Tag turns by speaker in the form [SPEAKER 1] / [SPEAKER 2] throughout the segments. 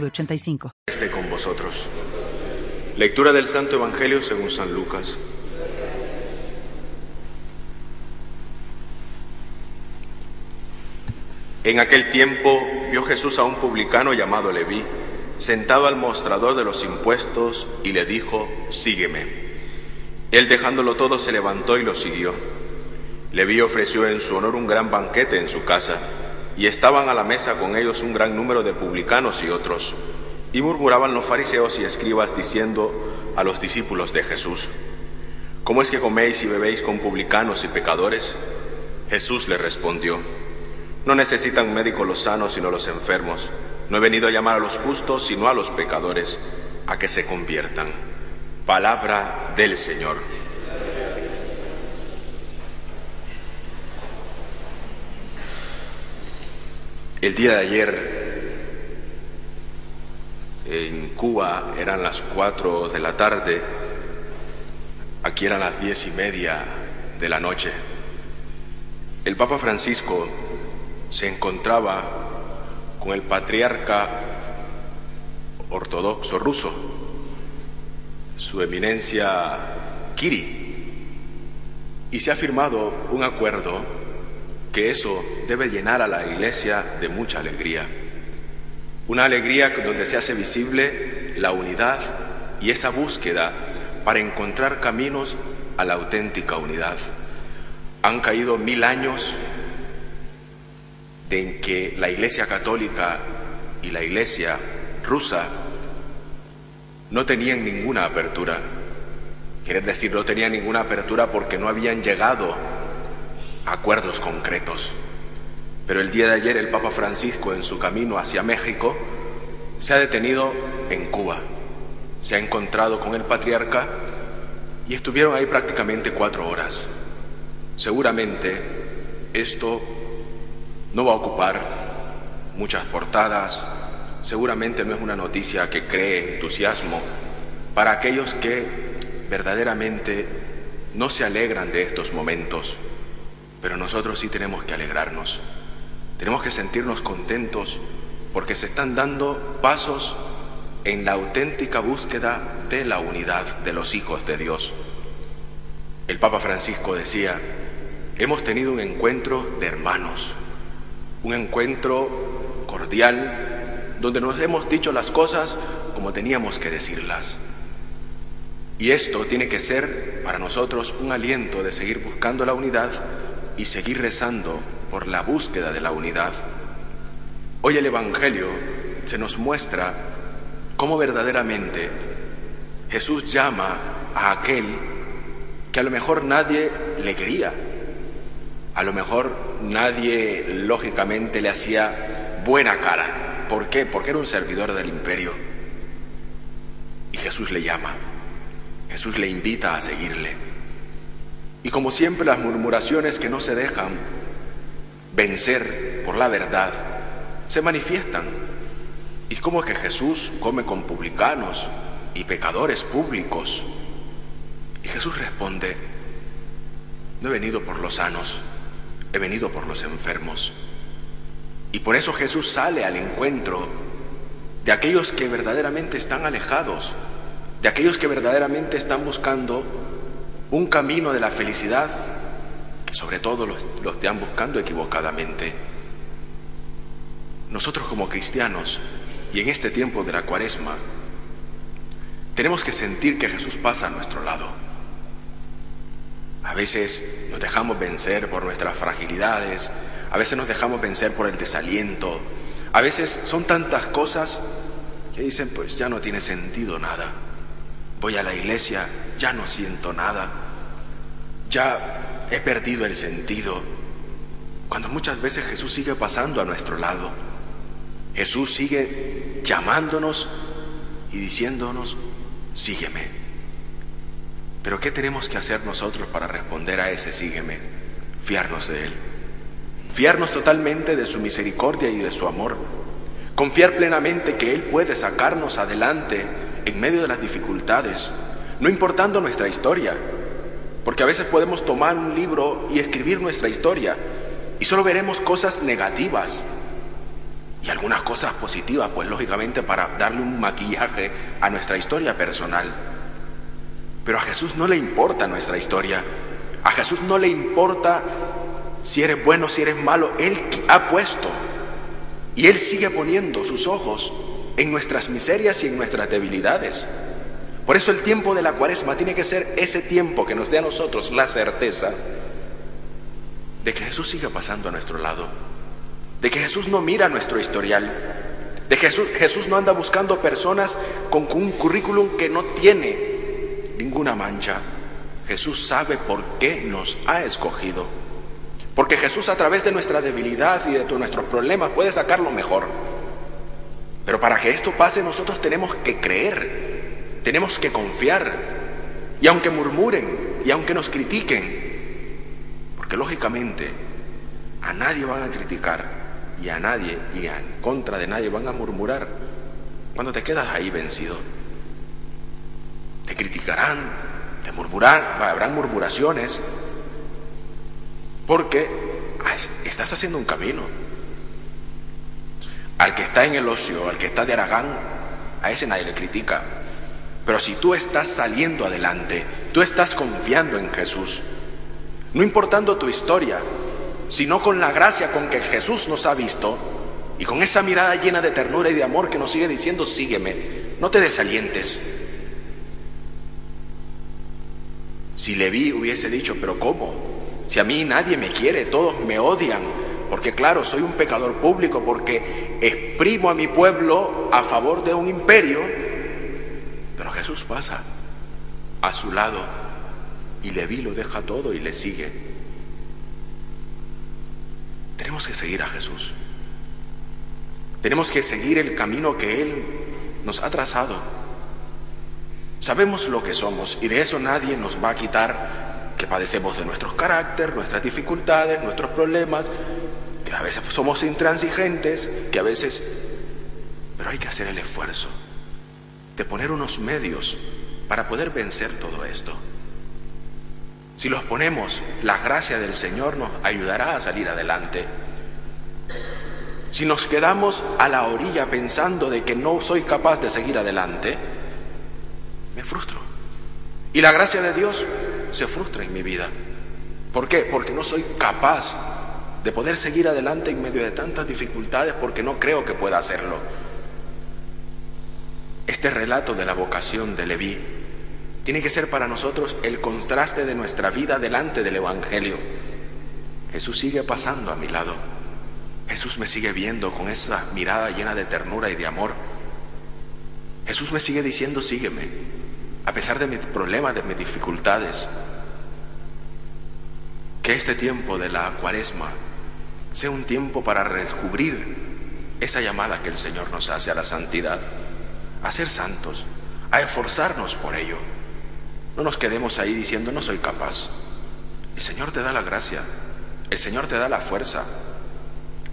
[SPEAKER 1] 906985.
[SPEAKER 2] Esté con vosotros. Lectura del Santo Evangelio según San Lucas. En aquel tiempo vio Jesús a un publicano llamado Leví, sentado al mostrador de los impuestos, y le dijo, sígueme. Él dejándolo todo se levantó y lo siguió. Leví ofreció en su honor un gran banquete en su casa, y estaban a la mesa con ellos un gran número de publicanos y otros. Y murmuraban los fariseos y escribas diciendo a los discípulos de Jesús, ¿cómo es que coméis y bebéis con publicanos y pecadores? Jesús le respondió, no necesitan médicos los sanos sino los enfermos. No he venido a llamar a los justos sino a los pecadores, a que se conviertan. Palabra del Señor. El día de ayer en Cuba eran las cuatro de la tarde, aquí eran las diez y media de la noche. El Papa Francisco se encontraba con el patriarca ortodoxo ruso, su eminencia Kiri, y se ha firmado un acuerdo que eso debe llenar a la Iglesia de mucha alegría. Una alegría donde se hace visible la unidad y esa búsqueda para encontrar caminos a la auténtica unidad. Han caído mil años en que la Iglesia católica y la Iglesia rusa no tenían ninguna apertura. Quiere decir, no tenían ninguna apertura porque no habían llegado acuerdos concretos. Pero el día de ayer el Papa Francisco en su camino hacia México se ha detenido en Cuba, se ha encontrado con el patriarca y estuvieron ahí prácticamente cuatro horas. Seguramente esto no va a ocupar muchas portadas, seguramente no es una noticia que cree entusiasmo para aquellos que verdaderamente no se alegran de estos momentos, pero nosotros sí tenemos que alegrarnos, tenemos que sentirnos contentos porque se están dando pasos en la auténtica búsqueda de la unidad de los hijos de Dios. El Papa Francisco decía, hemos tenido un encuentro de hermanos, un encuentro cordial donde nos hemos dicho las cosas como teníamos que decirlas. Y esto tiene que ser para nosotros un aliento de seguir buscando la unidad y seguir rezando por la búsqueda de la unidad. Hoy el Evangelio se nos muestra cómo verdaderamente Jesús llama a aquel que a lo mejor nadie le quería, a lo mejor nadie lógicamente le hacía buena cara. ¿Por qué? Porque era un servidor del imperio. Y Jesús le llama. Jesús le invita a seguirle. Y como siempre las murmuraciones que no se dejan vencer por la verdad se manifiestan. ¿Y cómo es que Jesús come con publicanos y pecadores públicos? Y Jesús responde, no he venido por los sanos, he venido por los enfermos. Y por eso Jesús sale al encuentro de aquellos que verdaderamente están alejados, de aquellos que verdaderamente están buscando un camino de la felicidad, sobre todo los, los están buscando equivocadamente. Nosotros como cristianos, y en este tiempo de la cuaresma, tenemos que sentir que Jesús pasa a nuestro lado. A veces nos dejamos vencer por nuestras fragilidades, a veces nos dejamos vencer por el desaliento, a veces son tantas cosas que dicen, pues ya no tiene sentido nada. Voy a la iglesia, ya no siento nada, ya he perdido el sentido. Cuando muchas veces Jesús sigue pasando a nuestro lado. Jesús sigue llamándonos y diciéndonos, sígueme. Pero ¿qué tenemos que hacer nosotros para responder a ese sígueme? Fiarnos de Él. Fiarnos totalmente de su misericordia y de su amor. Confiar plenamente que Él puede sacarnos adelante en medio de las dificultades, no importando nuestra historia. Porque a veces podemos tomar un libro y escribir nuestra historia y solo veremos cosas negativas y algunas cosas positivas, pues lógicamente para darle un maquillaje a nuestra historia personal. Pero a Jesús no le importa nuestra historia. A Jesús no le importa si eres bueno, si eres malo. Él ha puesto y Él sigue poniendo sus ojos en nuestras miserias y en nuestras debilidades. Por eso el tiempo de la cuaresma tiene que ser ese tiempo que nos dé a nosotros la certeza de que Jesús sigue pasando a nuestro lado, de que Jesús no mira nuestro historial, de que Jesús, Jesús no anda buscando personas con un currículum que no tiene ninguna mancha. Jesús sabe por qué nos ha escogido. Porque Jesús a través de nuestra debilidad y de nuestros problemas puede sacar lo mejor. Pero para que esto pase nosotros tenemos que creer, tenemos que confiar. Y aunque murmuren y aunque nos critiquen, porque lógicamente a nadie van a criticar y a nadie y en contra de nadie van a murmurar cuando te quedas ahí vencido. Te criticarán, te murmurarán, habrán murmuraciones, porque estás haciendo un camino. Al que está en el ocio, al que está de Aragán, a ese nadie le critica. Pero si tú estás saliendo adelante, tú estás confiando en Jesús, no importando tu historia, sino con la gracia con que Jesús nos ha visto y con esa mirada llena de ternura y de amor que nos sigue diciendo, sígueme, no te desalientes. Si Leví hubiese dicho, pero ¿cómo? Si a mí nadie me quiere, todos me odian, porque claro, soy un pecador público, porque exprimo a mi pueblo a favor de un imperio, pero Jesús pasa a su lado y Leví lo deja todo y le sigue. Tenemos que seguir a Jesús. Tenemos que seguir el camino que Él nos ha trazado. Sabemos lo que somos y de eso nadie nos va a quitar que padecemos de nuestros carácter, nuestras dificultades, nuestros problemas, a veces somos intransigentes, que a veces... Pero hay que hacer el esfuerzo de poner unos medios para poder vencer todo esto. Si los ponemos, la gracia del Señor nos ayudará a salir adelante. Si nos quedamos a la orilla pensando de que no soy capaz de seguir adelante, me frustro. Y la gracia de Dios se frustra en mi vida. ¿Por qué? Porque no soy capaz de poder seguir adelante en medio de tantas dificultades porque no creo que pueda hacerlo. Este relato de la vocación de Leví tiene que ser para nosotros el contraste de nuestra vida delante del Evangelio. Jesús sigue pasando a mi lado. Jesús me sigue viendo con esa mirada llena de ternura y de amor. Jesús me sigue diciendo, sígueme a pesar de mis problemas, de mis dificultades. Que este tiempo de la cuaresma sea un tiempo para descubrir esa llamada que el Señor nos hace a la santidad, a ser santos, a esforzarnos por ello. No nos quedemos ahí diciendo no soy capaz. El Señor te da la gracia, el Señor te da la fuerza.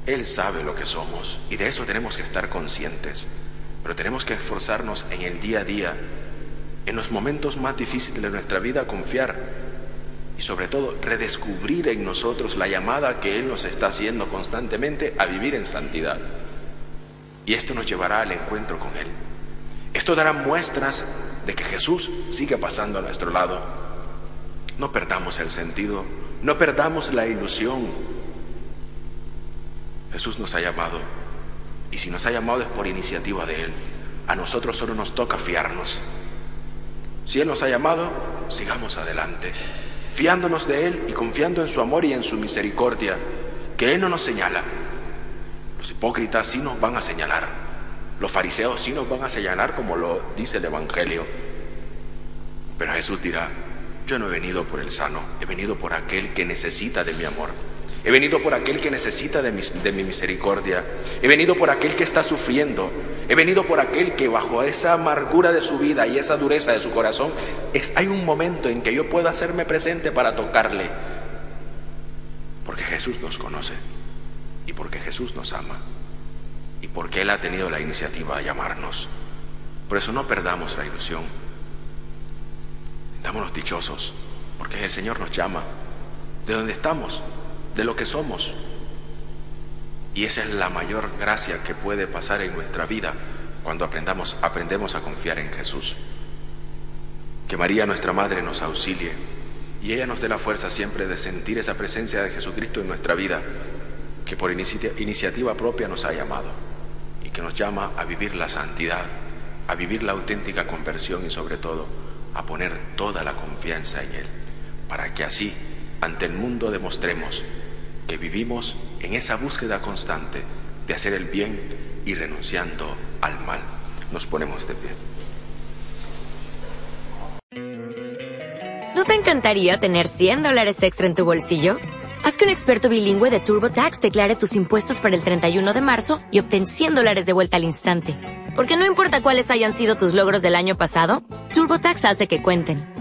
[SPEAKER 2] Él sabe lo que somos y de eso tenemos que estar conscientes, pero tenemos que esforzarnos en el día a día en los momentos más difíciles de nuestra vida confiar y sobre todo redescubrir en nosotros la llamada que Él nos está haciendo constantemente a vivir en santidad. Y esto nos llevará al encuentro con Él. Esto dará muestras de que Jesús sigue pasando a nuestro lado. No perdamos el sentido, no perdamos la ilusión. Jesús nos ha llamado y si nos ha llamado es por iniciativa de Él. A nosotros solo nos toca fiarnos si Él nos ha llamado, sigamos adelante, fiándonos de Él y confiando en su amor y en su misericordia, que Él no nos señala. Los hipócritas sí nos van a señalar, los fariseos sí nos van a señalar como lo dice el Evangelio. Pero Jesús dirá, yo no he venido por el sano, he venido por aquel que necesita de mi amor. He venido por aquel que necesita de mi, de mi, misericordia. He venido por aquel que está sufriendo. He venido por aquel que bajo esa amargura de su vida y esa dureza de su corazón, es, hay un momento en que yo puedo hacerme presente para tocarle. Porque Jesús nos conoce y porque Jesús nos ama y porque Él ha tenido la iniciativa de llamarnos. Por eso no perdamos la ilusión. Dámonos dichosos porque el Señor nos llama de donde estamos de lo que somos. Y esa es la mayor gracia que puede pasar en nuestra vida cuando aprendamos, aprendemos a confiar en Jesús. Que María, nuestra Madre, nos auxilie y ella nos dé la fuerza siempre de sentir esa presencia de Jesucristo en nuestra vida, que por iniciativa propia nos ha llamado y que nos llama a vivir la santidad, a vivir la auténtica conversión y sobre todo a poner toda la confianza en Él, para que así ante el mundo demostremos que vivimos en esa búsqueda constante de hacer el bien y renunciando al mal. Nos ponemos de pie.
[SPEAKER 3] ¿No te encantaría tener 100 dólares extra en tu bolsillo? Haz que un experto bilingüe de TurboTax declare tus impuestos para el 31 de marzo y obtén 100 dólares de vuelta al instante. Porque no importa cuáles hayan sido tus logros del año pasado, TurboTax hace que cuenten